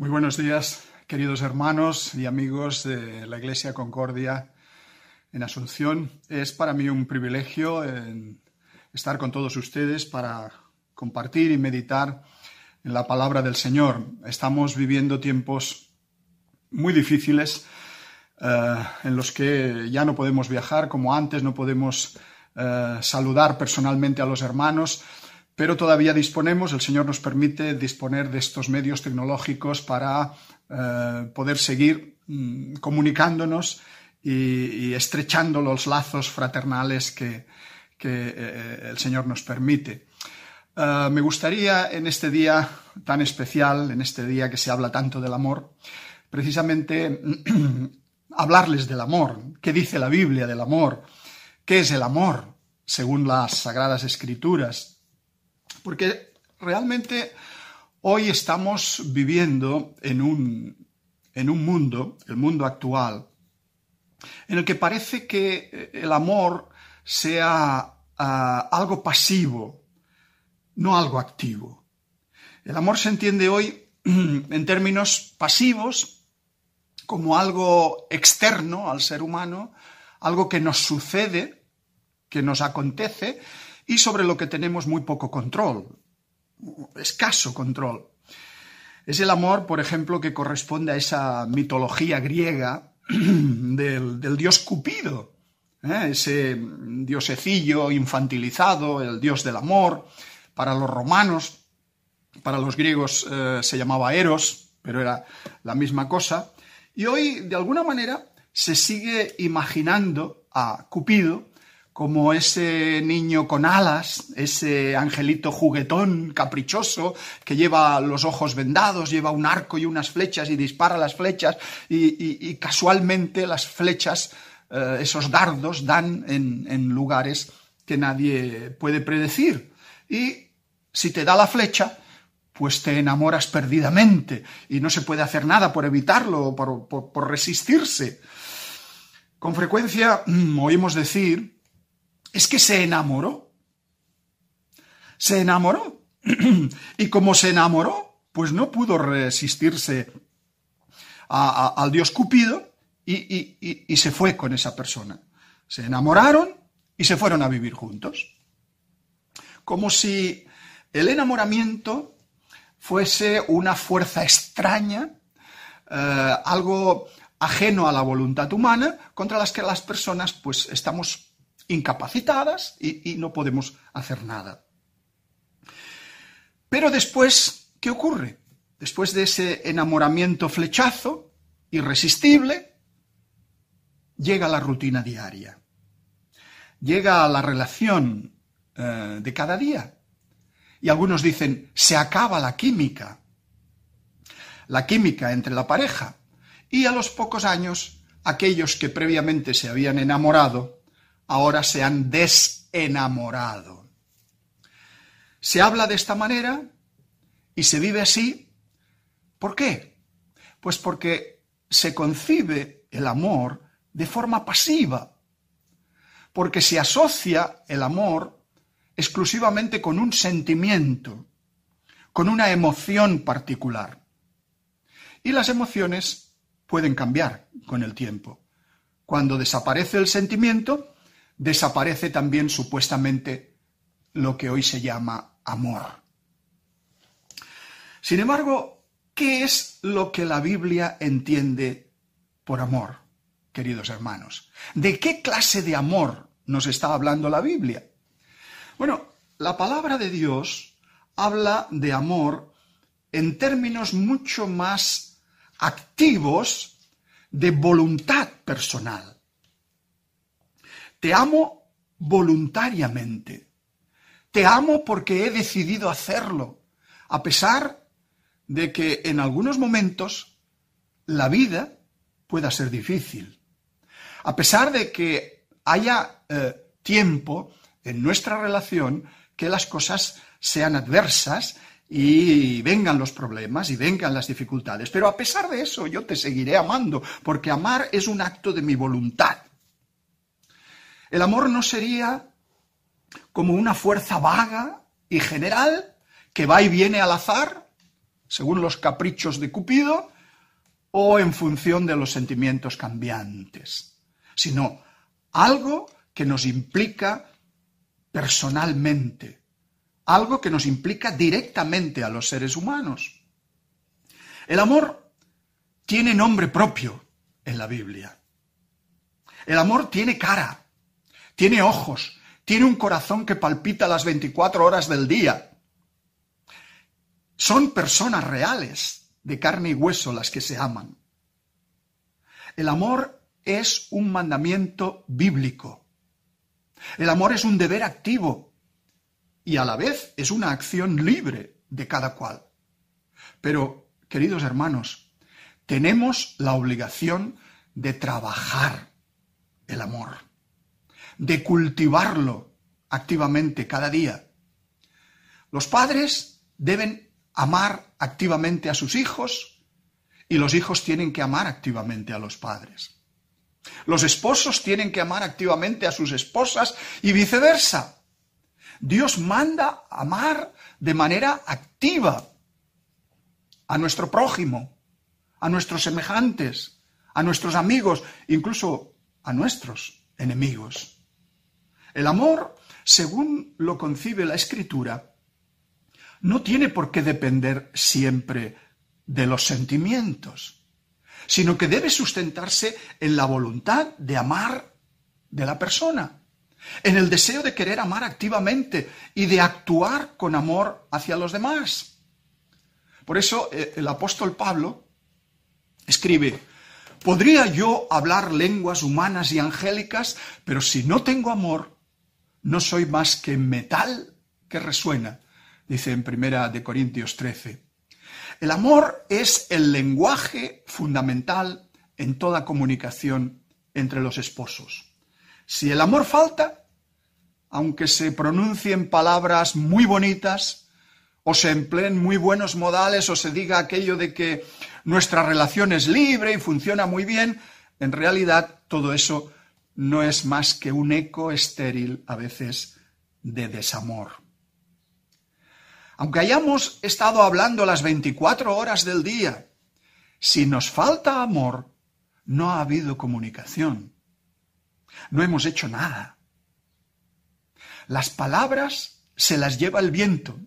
Muy buenos días, queridos hermanos y amigos de la Iglesia Concordia en Asunción. Es para mí un privilegio estar con todos ustedes para compartir y meditar en la palabra del Señor. Estamos viviendo tiempos muy difíciles eh, en los que ya no podemos viajar como antes, no podemos eh, saludar personalmente a los hermanos pero todavía disponemos, el Señor nos permite disponer de estos medios tecnológicos para eh, poder seguir mm, comunicándonos y, estrechando los lazos fraternales que, eh, el Señor nos permite. Eh, me gustaría en este día tan especial, en este día que se habla tanto del amor, precisamente hablarles del amor. ¿Qué dice la Biblia del amor? ¿Qué es el amor según las Sagradas Escrituras? Porque realmente hoy estamos viviendo en un, en un mundo, el mundo actual, en el que parece que el amor sea ah, algo pasivo, no algo activo. El amor se entiende hoy en términos pasivos como algo externo al ser humano, algo que nos sucede, que nos acontece y sobre lo que tenemos muy poco control, escaso control. Es el amor, por ejemplo, que corresponde a esa mitología griega del, dios Cupido, ¿eh? ese diosecillo infantilizado, el dios del amor. Para los romanos, para los griegos eh, se llamaba Eros, pero era la misma cosa. Y hoy, de alguna manera, se sigue imaginando a Cupido como ese niño con alas, ese angelito juguetón, caprichoso, que lleva los ojos vendados, lleva un arco y unas flechas y dispara las flechas y, casualmente las flechas, eh, esos dardos, dan en, lugares que nadie puede predecir. Y si te da la flecha, pues te enamoras perdidamente y no se puede hacer nada por evitarlo o por, por, resistirse. Con frecuencia mm, oímos decir es que se enamoró. Se enamoró. y como se enamoró, pues no pudo resistirse al dios Cupido y, se fue con esa persona. Se enamoraron y se fueron a vivir juntos. Como si el enamoramiento fuese una fuerza extraña, eh, algo ajeno a la voluntad humana, contra las que las personas pues estamos incapacitadas y, no podemos hacer nada. Pero después, ¿qué ocurre? Después de ese enamoramiento flechazo, irresistible, llega la rutina diaria. Llega la relación eh, de cada día. Y algunos dicen, se acaba la química. La química entre la pareja. Y a los pocos años, aquellos que previamente se habían enamorado ahora se han desenamorado. Se habla de esta manera y se vive así. ¿Por qué? Pues porque se concibe el amor de forma pasiva, porque se asocia el amor exclusivamente con un sentimiento, con una emoción particular. Y las emociones pueden cambiar con el tiempo. Cuando desaparece el sentimiento, desaparece también supuestamente lo que hoy se llama amor. Sin embargo, ¿qué es lo que la Biblia entiende por amor, queridos hermanos? ¿De qué clase de amor nos está hablando la Biblia? Bueno, la palabra de Dios habla de amor en términos mucho más activos de voluntad personal. Te amo voluntariamente. Te amo porque he decidido hacerlo, a pesar de que en algunos momentos la vida pueda ser difícil. A pesar de que haya eh, tiempo en nuestra relación que las cosas sean adversas y vengan los problemas y vengan las dificultades. Pero a pesar de eso yo te seguiré amando, porque amar es un acto de mi voluntad. El amor no sería como una fuerza vaga y general que va y viene al azar. según los caprichos de Cupido o en función de los sentimientos cambiantes, sino algo que nos implica personalmente, algo que nos implica directamente a los seres humanos. El amor tiene nombre propio en la Biblia. El amor tiene cara, tiene ojos, tiene un corazón que palpita las 24 horas del día. Son personas reales, de carne y hueso, las que se aman. El amor es un mandamiento bíblico. El amor es un deber activo y a la vez es una acción libre de cada cual. Pero, queridos hermanos, tenemos la obligación de trabajar el amor, de cultivarlo activamente cada día. Los padres deben amar activamente a sus hijos y los hijos tienen que amar activamente a los padres. Los esposos tienen que amar activamente a sus esposas y viceversa. Dios manda amar de manera activa a nuestro prójimo, a nuestros semejantes, a nuestros amigos, incluso a nuestros enemigos. El amor, según lo concibe la Escritura, no tiene por qué depender siempre de los sentimientos, sino que debe sustentarse en la voluntad de amar de la persona, en el deseo de querer amar activamente y de actuar con amor hacia los demás. Por eso eh, el apóstol Pablo escribe, podría yo hablar lenguas humanas y angélicas, pero si no tengo amor, no soy más que metal que resuena dice en Primera de Corintios 13. El amor es el lenguaje fundamental en toda comunicación entre los esposos. Si el amor falta, aunque se pronuncien palabras muy bonitas, o se empleen muy buenos modales, o se diga aquello de que nuestra relación es libre y funciona muy bien, en realidad todo eso no es más que un eco estéril a veces de desamor. Aunque hayamos estado hablando las 24 horas del día, si nos falta amor, no ha habido comunicación. No hemos hecho nada. Las palabras se las lleva el viento.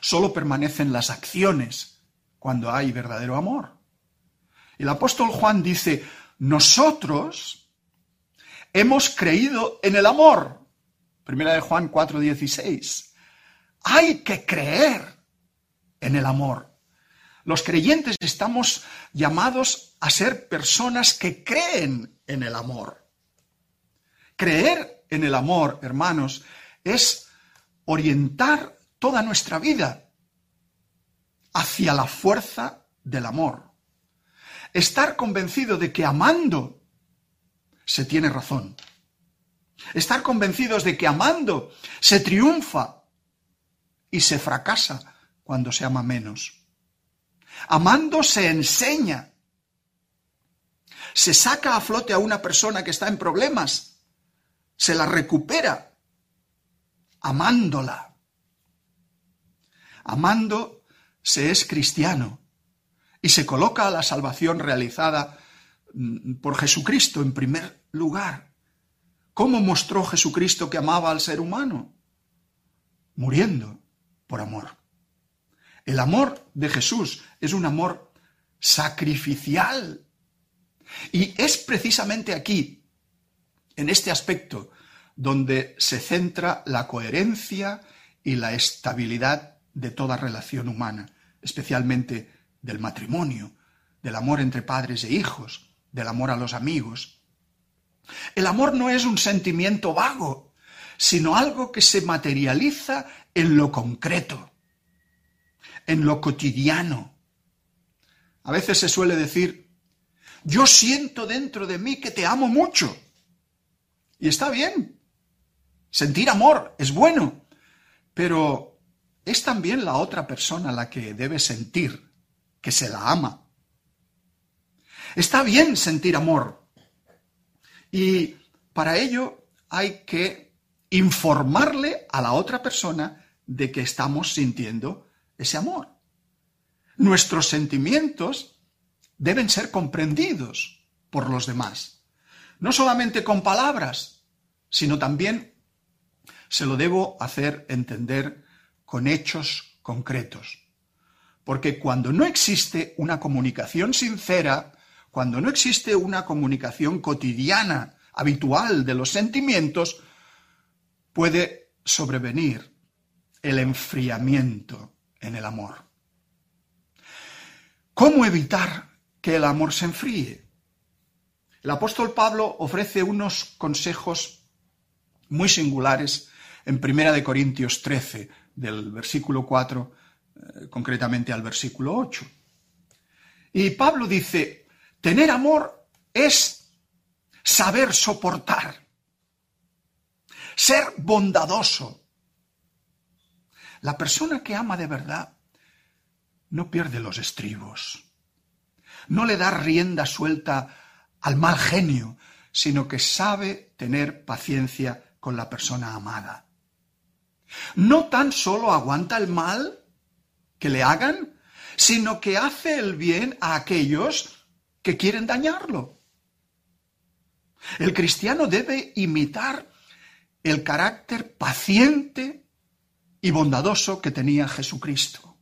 Solo permanecen las acciones cuando hay verdadero amor. El apóstol Juan dice, nosotros hemos creído en el amor. Primera de Juan 4:16. Hay que creer en el amor. Los creyentes estamos llamados a ser personas que creen en el amor. Creer en el amor, hermanos, es orientar toda nuestra vida hacia la fuerza del amor. Estar convencido de que amando se tiene razón. Estar convencidos de que amando se triunfa y se fracasa cuando se ama menos. Amando se enseña. Se saca a flote a una persona que está en problemas. Se la recupera. Amándola. Amando se es cristiano y se coloca a la salvación realizada mm, por Jesucristo en primer lugar. ¿Cómo mostró Jesucristo que amaba al ser humano? Muriendo por amor. El amor de Jesús es un amor sacrificial. Y es precisamente aquí, en este aspecto, donde se centra la coherencia y la estabilidad de toda relación humana, especialmente del matrimonio, del amor entre padres e hijos, del amor a los amigos. El amor no es un sentimiento vago, sino algo que se materializa en lo concreto, en lo cotidiano. A veces se suele decir, yo siento dentro de mí que te amo mucho. Y está bien. Sentir amor es bueno, pero es también la otra persona la que debe sentir que se la ama. Está bien sentir amor. Y para ello hay que informarle a la otra persona de que estamos sintiendo ese amor. nuestros sentimientos deben ser comprendidos por los demás. No solamente con palabras, sino también se lo debo hacer entender con hechos concretos. Porque cuando no existe una comunicación sincera, cuando no existe una comunicación cotidiana, habitual de los sentimientos, puede sobrevenir el enfriamiento en el amor. ¿Cómo evitar que el amor se enfríe? El apóstol Pablo ofrece unos consejos muy singulares en Primera de Corintios 13, del versículo 4 eh, concretamente al versículo 8. Y Pablo dice, tener amor es saber soportar, ser bondadoso. La persona que ama de verdad no pierde los estribos, no le da rienda suelta al mal genio, sino que sabe tener paciencia con la persona amada. No tan solo aguanta el mal que le hagan, sino que hace el bien a aquellos que quieren dañarlo. El cristiano debe imitar el carácter paciente y bondadoso que tenía Jesucristo,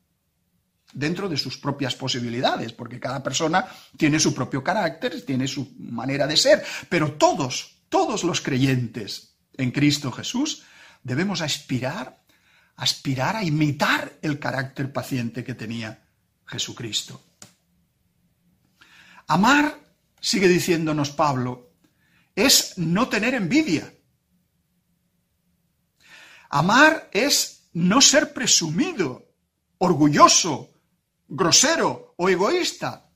dentro de sus propias posibilidades, porque cada persona tiene su propio carácter, tiene su manera de ser, pero todos, todos los creyentes en Cristo Jesús debemos aspirar, aspirar a imitar el carácter paciente que tenía Jesucristo. Amar, sigue diciéndonos Pablo, es no tener envidia. Amar es no ser presumido, orgulloso, grosero o egoísta.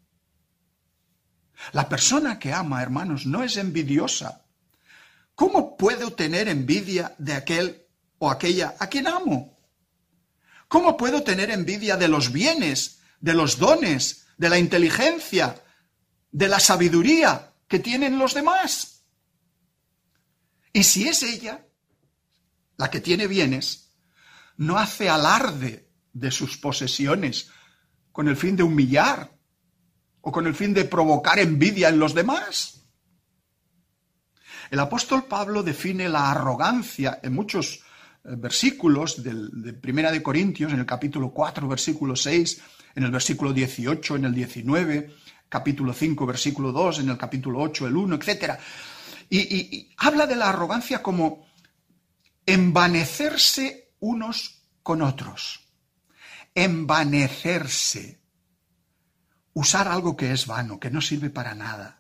La persona que ama, hermanos, no es envidiosa, ¿Cómo puedo tener envidia de aquel o aquella a quien amo? ¿Cómo puedo tener envidia de los bienes, de los dones, de la inteligencia, de la sabiduría que tienen los demás? Y si es ella, la que tiene bienes, no hace alarde de sus posesiones con el fin de humillar o con el fin de provocar envidia en los demás. El apóstol Pablo define la arrogancia en muchos eh, versículos de Primera de Corintios, en el capítulo 4, versículo 6, en el versículo 18, en el 19, capítulo 5, versículo 2, en el capítulo 8, el 1, etc. Y, y habla de la arrogancia como envanecerse unos con otros. Envanecerse. Usar algo que es vano, que no sirve para nada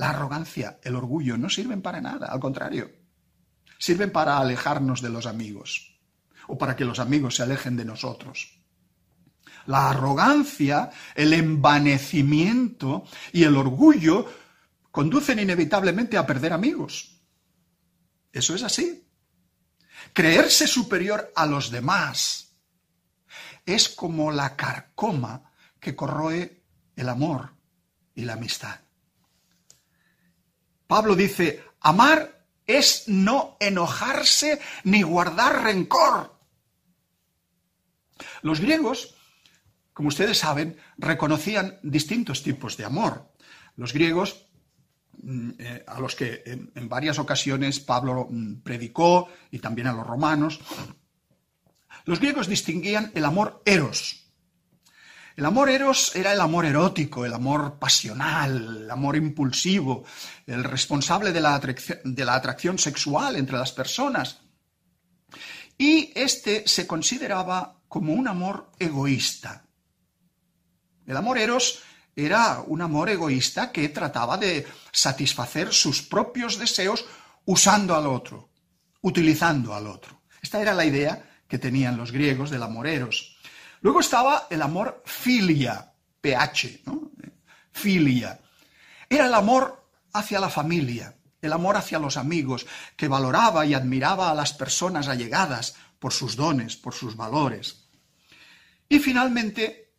la arrogancia, el orgullo no sirven para nada, al contrario, sirven para alejarnos de los amigos o para que los amigos se alejen de nosotros. La arrogancia, el envanecimiento y el orgullo conducen inevitablemente a perder amigos. Eso es así. Creerse superior a los demás es como la carcoma que corroe el amor y la amistad. Pablo dice, amar es no enojarse ni guardar rencor. Los griegos, como ustedes saben, reconocían distintos tipos de amor. Los griegos, mm, eh, a los que en, varias ocasiones Pablo mm, predicó, y también a los romanos, los griegos distinguían el amor eros, el amor eros era el amor erótico, el amor pasional, el amor impulsivo, el responsable de la, atracción, de la atracción sexual entre las personas. Y este se consideraba como un amor egoísta. El amor eros era un amor egoísta que trataba de satisfacer sus propios deseos usando al otro, utilizando al otro. Esta era la idea que tenían los griegos del amor eros. Luego estaba el amor filia, PH, ¿no? Filia. Era el amor hacia la familia, el amor hacia los amigos, que valoraba y admiraba a las personas allegadas por sus dones, por sus valores. Y finalmente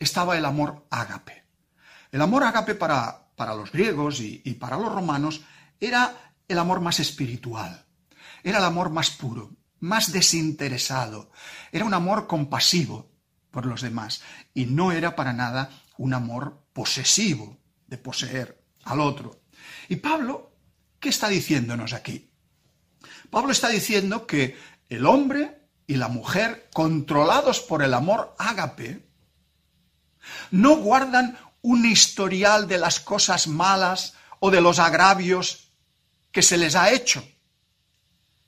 estaba el amor ágape. El amor ágape para, para los griegos y, y para los romanos era el amor más espiritual, era el amor más puro, más desinteresado, era un amor compasivo, por los demás. Y no era para nada un amor posesivo, de poseer al otro. Y Pablo, ¿qué está diciéndonos aquí? Pablo está diciendo que el hombre y la mujer, controlados por el amor ágape, no guardan un historial de las cosas malas o de los agravios que se les ha hecho,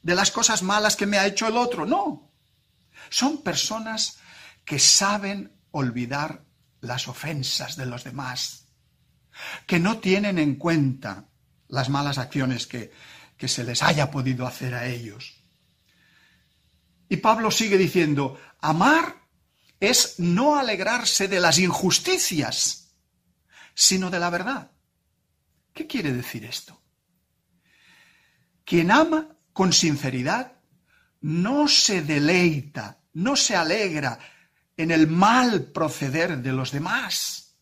de las cosas malas que me ha hecho el otro, no. Son personas que saben olvidar las ofensas de los demás, que no tienen en cuenta las malas acciones que, que se les haya podido hacer a ellos. Y Pablo sigue diciendo, amar es no alegrarse de las injusticias, sino de la verdad. ¿Qué quiere decir esto? Quien ama con sinceridad no se deleita, no se alegra en el mal proceder de los demás.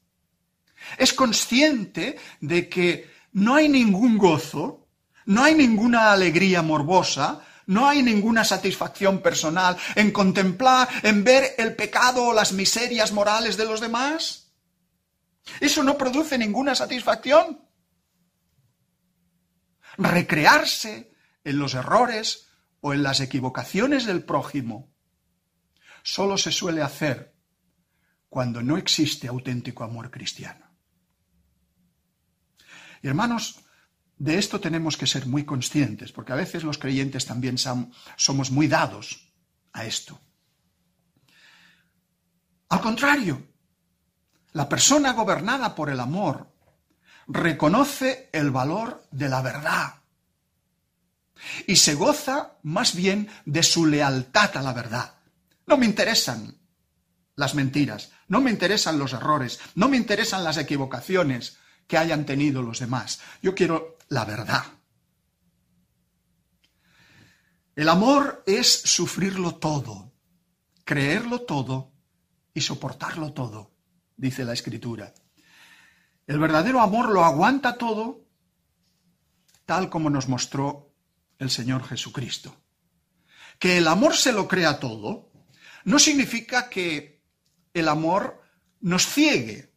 Es consciente de que no hay ningún gozo, no hay ninguna alegría morbosa, no hay ninguna satisfacción personal en contemplar, en ver el pecado o las miserias morales de los demás. Eso no produce ninguna satisfacción. Recrearse en los errores o en las equivocaciones del prójimo solo se suele hacer cuando no existe auténtico amor cristiano. hermanos, de esto tenemos que ser muy conscientes, porque a veces los creyentes también somos muy dados a esto. Al contrario, la persona gobernada por el amor reconoce el valor de la verdad y se goza más bien de su lealtad a la verdad. No me interesan las mentiras, no me interesan los errores, no me interesan las equivocaciones que hayan tenido los demás. Yo quiero la verdad. El amor es sufrirlo todo, creerlo todo y soportarlo todo, dice la escritura. El verdadero amor lo aguanta todo, tal como nos mostró el Señor Jesucristo. Que el amor se lo crea todo, no significa que el amor nos ciegue.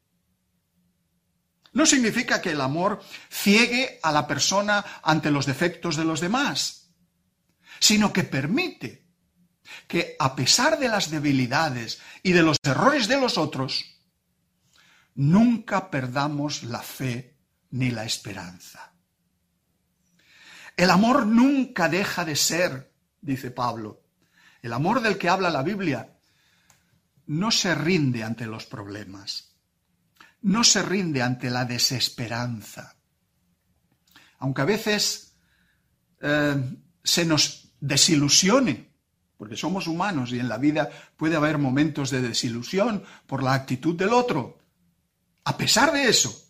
No significa que el amor ciegue a la persona ante los defectos de los demás, sino que permite que a pesar de las debilidades y de los errores de los otros, nunca perdamos la fe ni la esperanza. El amor nunca deja de ser, dice Pablo, el amor del que habla la Biblia no se rinde ante los problemas, no se rinde ante la desesperanza. Aunque a veces eh, se nos desilusione, porque somos humanos y en la vida puede haber momentos de desilusión por la actitud del otro. A pesar de eso,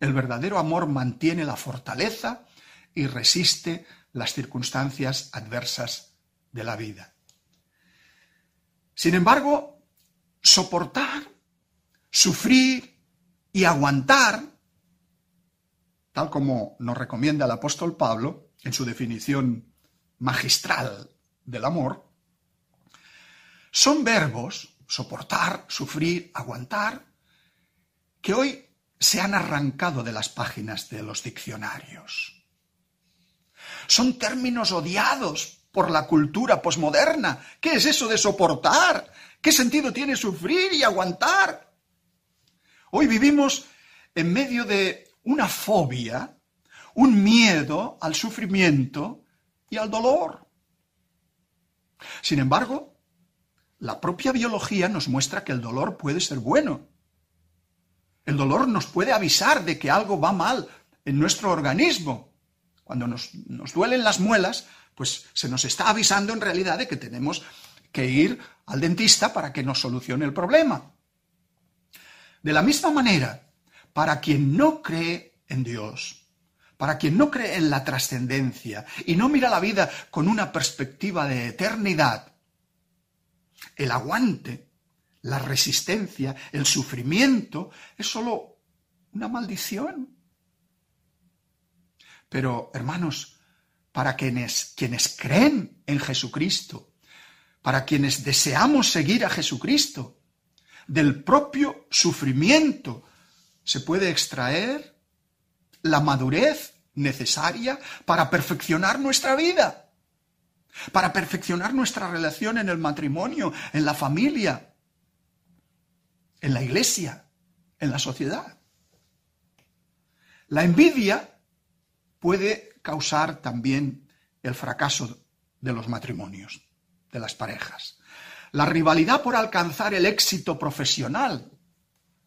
el verdadero amor mantiene la fortaleza y resiste las circunstancias adversas de la vida. Sin embargo, soportar, sufrir y aguantar, tal como nos recomienda el apóstol Pablo en su definición magistral del amor, son verbos, soportar, sufrir, aguantar, que hoy se han arrancado de las páginas de los diccionarios. Son términos odiados por la cultura posmoderna. ¿Qué es eso de soportar? ¿Qué sentido tiene sufrir y aguantar? Hoy vivimos en medio de una fobia, un miedo al sufrimiento y al dolor. Sin embargo, la propia biología nos muestra que el dolor puede ser bueno. El dolor nos puede avisar de que algo va mal en nuestro organismo. Cuando nos, nos duelen las muelas, pues se nos está avisando en realidad de que tenemos que ir al dentista para que nos solucione el problema. De la misma manera, para quien no cree en Dios, para quien no cree en la trascendencia y no mira la vida con una perspectiva de eternidad, el aguante, la resistencia, el sufrimiento es solo una maldición. Pero, hermanos, para quienes, quienes creen en Jesucristo, para quienes deseamos seguir a Jesucristo, del propio sufrimiento se puede extraer la madurez necesaria para perfeccionar nuestra vida, para perfeccionar nuestra relación en el matrimonio, en la familia, en la iglesia, en la sociedad. La envidia puede causar también el fracaso de los matrimonios, de las parejas. La rivalidad por alcanzar el éxito profesional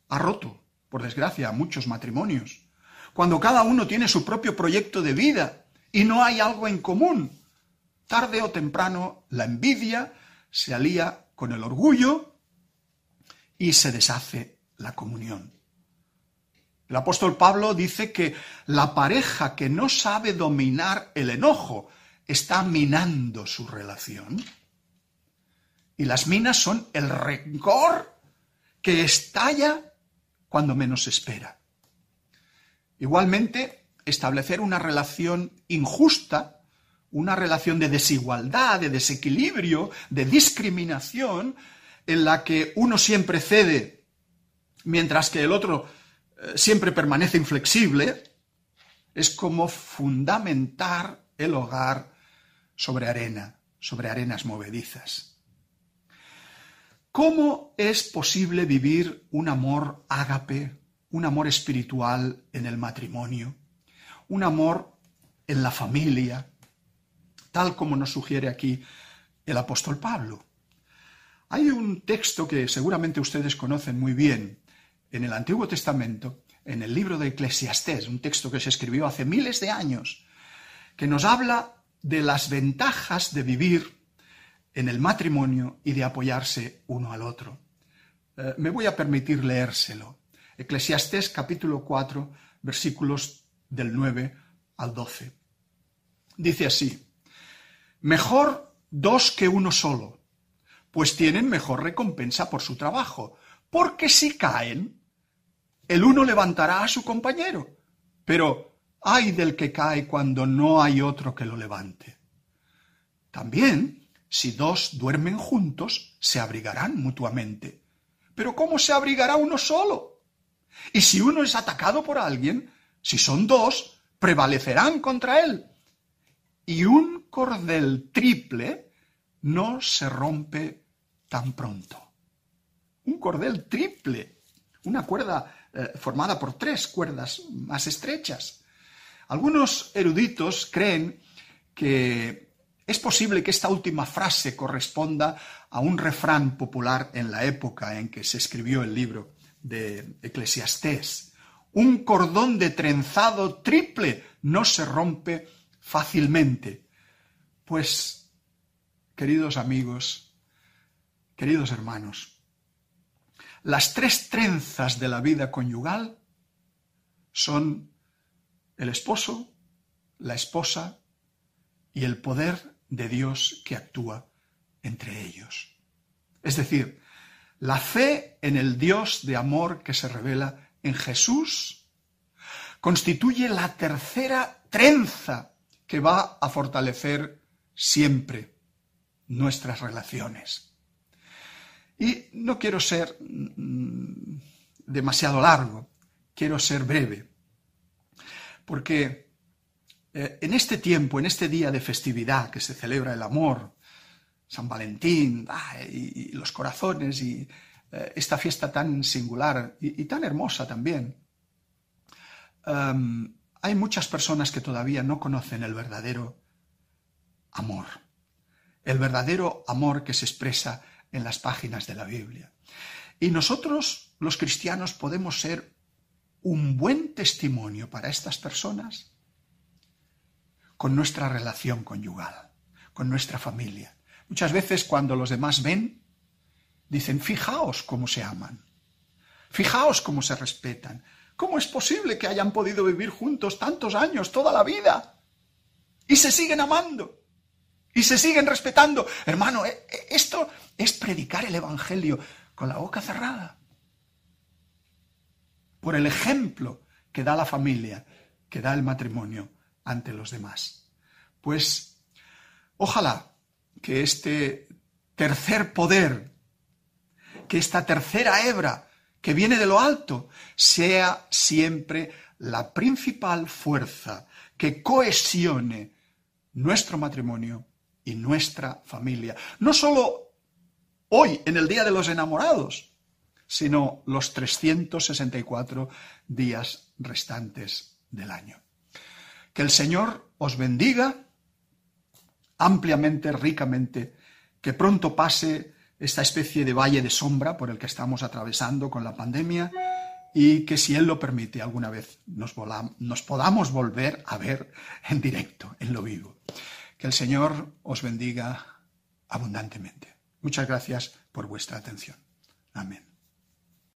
ha roto, por desgracia, muchos matrimonios. Cuando cada uno tiene su propio proyecto de vida y no hay algo en común, tarde o temprano la envidia se alía con el orgullo y se deshace la comunión. El apóstol Pablo dice que la pareja que no sabe dominar el enojo está minando su relación. Y las minas son el rencor que estalla cuando menos se espera. Igualmente, establecer una relación injusta, una relación de desigualdad, de desequilibrio, de discriminación, en la que uno siempre cede mientras que el otro eh, siempre permanece inflexible, es como fundamentar el hogar sobre arena, sobre arenas movedizas. ¿Cómo es posible vivir un amor ágape, un amor espiritual en el matrimonio, un amor en la familia, tal como nos sugiere aquí el apóstol Pablo? Hay un texto que seguramente ustedes conocen muy bien en el Antiguo Testamento, en el libro de Eclesiastés, un texto que se escribió hace miles de años, que nos habla de las ventajas de vivir en el matrimonio y de apoyarse uno al otro. Eh, me voy a permitir leérselo. Eclesiastés capítulo 4, versículos del 9 al 12. Dice así, mejor dos que uno solo, pues tienen mejor recompensa por su trabajo, porque si caen, el uno levantará a su compañero, pero ay del que cae cuando no hay otro que lo levante. También, si dos duermen juntos, se abrigarán mutuamente. Pero ¿cómo se abrigará uno solo? Y si uno es atacado por alguien, si son dos, prevalecerán contra él. Y un cordel triple no se rompe tan pronto. Un cordel triple, una cuerda eh, formada por tres cuerdas más estrechas. Algunos eruditos creen que es posible que esta última frase corresponda a un refrán popular en la época en que se escribió el libro de Eclesiastés. Un cordón de trenzado triple no se rompe fácilmente. Pues, queridos amigos, queridos hermanos, las tres trenzas de la vida conyugal son el esposo, la esposa y el poder de Dios que actúa entre ellos. Es decir, la fe en el Dios de amor que se revela en Jesús constituye la tercera trenza que va a fortalecer siempre nuestras relaciones. Y no quiero ser mm, demasiado largo, quiero ser breve. Porque eh, en este tiempo, en este día de festividad que se celebra el amor, San Valentín, y, los corazones, y eh, esta fiesta tan singular y, tan hermosa también, em, hay muchas personas que todavía no conocen el verdadero amor, el verdadero amor que se expresa en las páginas de la Biblia. Y nosotros, los cristianos, podemos ser un buen testimonio para estas personas con nuestra relación conyugal, con nuestra familia. Muchas veces cuando los demás ven, dicen, fijaos cómo se aman, fijaos cómo se respetan. ¿Cómo es posible que hayan podido vivir juntos tantos años, toda la vida? Y se siguen amando. Y se siguen respetando. Hermano, eh, eh, esto es predicar el Evangelio con la boca cerrada por el ejemplo que da la familia, que da el matrimonio ante los demás. Pues ojalá que este tercer poder que esta tercera hebra que viene de lo alto sea siempre la principal fuerza que cohesione nuestro matrimonio y nuestra familia. No solo hoy, en el Día de los Enamorados, sino los 364 días restantes del año. Que el Señor os bendiga ampliamente, ricamente, que pronto pase esta especie de valle de sombra por el que estamos atravesando con la pandemia y que si Él lo permite alguna vez nos, nos podamos volver a ver en directo, en lo vivo. Que el Señor os bendiga abundantemente. Muchas gracias por vuestra atención. Amén.